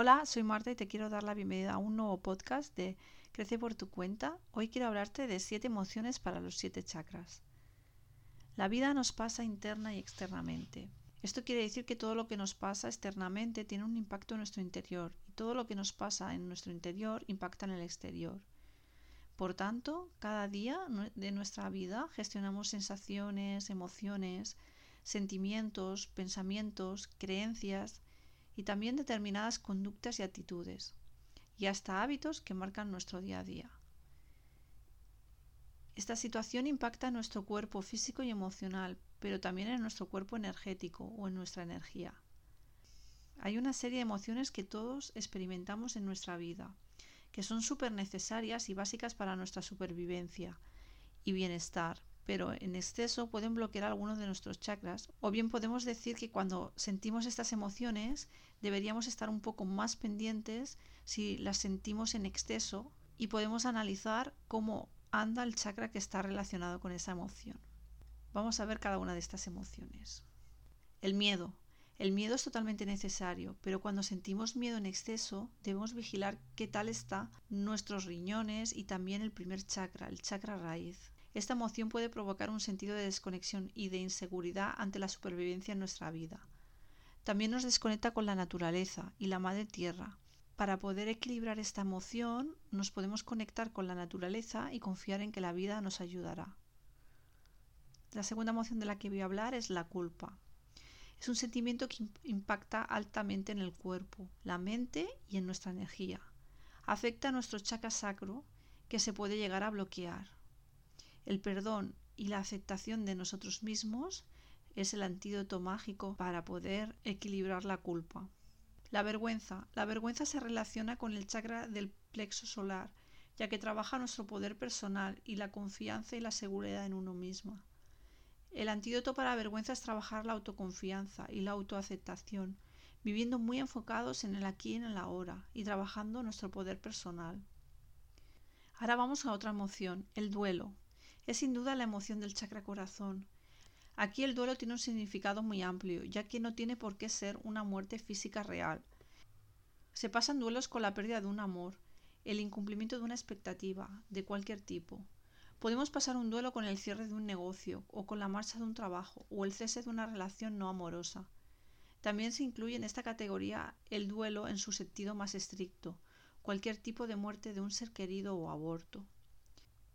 Hola, soy Marta y te quiero dar la bienvenida a un nuevo podcast de Crece por tu cuenta. Hoy quiero hablarte de siete emociones para los siete chakras. La vida nos pasa interna y externamente. Esto quiere decir que todo lo que nos pasa externamente tiene un impacto en nuestro interior y todo lo que nos pasa en nuestro interior impacta en el exterior. Por tanto, cada día de nuestra vida gestionamos sensaciones, emociones, sentimientos, pensamientos, creencias, y también determinadas conductas y actitudes, y hasta hábitos que marcan nuestro día a día. Esta situación impacta en nuestro cuerpo físico y emocional, pero también en nuestro cuerpo energético o en nuestra energía. Hay una serie de emociones que todos experimentamos en nuestra vida, que son súper necesarias y básicas para nuestra supervivencia y bienestar, pero en exceso pueden bloquear algunos de nuestros chakras. O bien podemos decir que cuando sentimos estas emociones deberíamos estar un poco más pendientes si las sentimos en exceso y podemos analizar cómo anda el chakra que está relacionado con esa emoción. Vamos a ver cada una de estas emociones. El miedo. El miedo es totalmente necesario, pero cuando sentimos miedo en exceso debemos vigilar qué tal está nuestros riñones y también el primer chakra, el chakra raíz. Esta emoción puede provocar un sentido de desconexión y de inseguridad ante la supervivencia en nuestra vida. También nos desconecta con la naturaleza y la madre tierra. Para poder equilibrar esta emoción nos podemos conectar con la naturaleza y confiar en que la vida nos ayudará. La segunda emoción de la que voy a hablar es la culpa. Es un sentimiento que impacta altamente en el cuerpo, la mente y en nuestra energía. Afecta a nuestro chakra sacro que se puede llegar a bloquear. El perdón y la aceptación de nosotros mismos es el antídoto mágico para poder equilibrar la culpa. La vergüenza. La vergüenza se relaciona con el chakra del plexo solar, ya que trabaja nuestro poder personal y la confianza y la seguridad en uno mismo. El antídoto para la vergüenza es trabajar la autoconfianza y la autoaceptación, viviendo muy enfocados en el aquí y en el ahora y trabajando nuestro poder personal. Ahora vamos a otra emoción, el duelo es sin duda la emoción del chakra corazón. Aquí el duelo tiene un significado muy amplio, ya que no tiene por qué ser una muerte física real. Se pasan duelos con la pérdida de un amor, el incumplimiento de una expectativa, de cualquier tipo. Podemos pasar un duelo con el cierre de un negocio, o con la marcha de un trabajo, o el cese de una relación no amorosa. También se incluye en esta categoría el duelo en su sentido más estricto, cualquier tipo de muerte de un ser querido o aborto.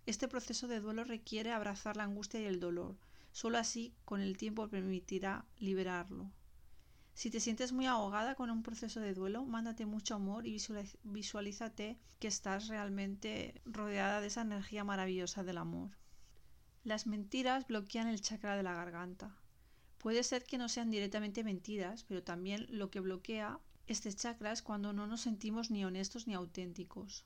Este proceso de duelo requiere abrazar la angustia y el dolor. Solo así, con el tiempo, permitirá liberarlo. Si te sientes muy ahogada con un proceso de duelo, mándate mucho amor y visualízate que estás realmente rodeada de esa energía maravillosa del amor. Las mentiras bloquean el chakra de la garganta. Puede ser que no sean directamente mentiras, pero también lo que bloquea este chakra es cuando no nos sentimos ni honestos ni auténticos.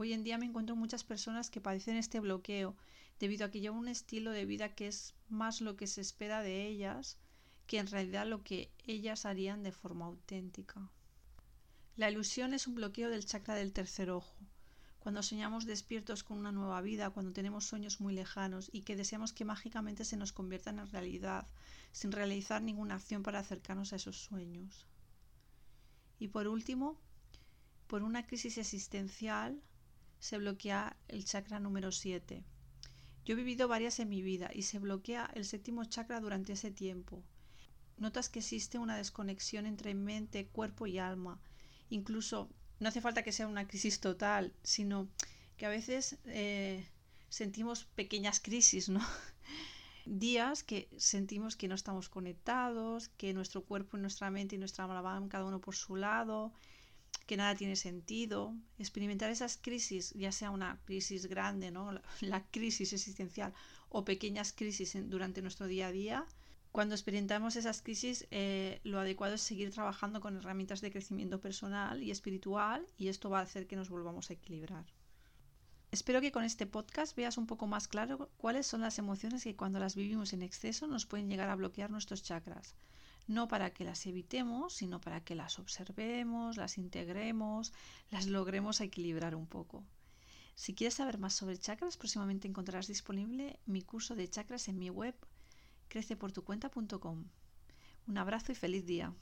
Hoy en día me encuentro muchas personas que padecen este bloqueo debido a que llevan un estilo de vida que es más lo que se espera de ellas que en realidad lo que ellas harían de forma auténtica. La ilusión es un bloqueo del chakra del tercer ojo. Cuando soñamos despiertos con una nueva vida, cuando tenemos sueños muy lejanos y que deseamos que mágicamente se nos conviertan en realidad, sin realizar ninguna acción para acercarnos a esos sueños. Y por último, por una crisis existencial, se bloquea el chakra número 7. Yo he vivido varias en mi vida y se bloquea el séptimo chakra durante ese tiempo. Notas que existe una desconexión entre mente, cuerpo y alma. Incluso no hace falta que sea una crisis total, sino que a veces eh, sentimos pequeñas crisis, ¿no? Días que sentimos que no estamos conectados, que nuestro cuerpo, nuestra mente y nuestra alma van cada uno por su lado, que nada tiene sentido, experimentar esas crisis, ya sea una crisis grande, ¿no? la, crisis existencial o pequeñas crisis durante nuestro día a día, cuando experimentamos esas crisis, eh, lo adecuado es seguir trabajando con herramientas de crecimiento personal y espiritual y esto va a hacer que nos volvamos a equilibrar. Espero que con este podcast veas un poco más claro cuáles son las emociones que cuando las vivimos en exceso nos pueden llegar a bloquear nuestros chakras no para que las evitemos, sino para que las observemos, las integremos, las logremos equilibrar un poco. Si quieres saber más sobre chakras, próximamente encontrarás disponible mi curso de chakras en mi web creceportucuenta.com. Un abrazo y feliz día.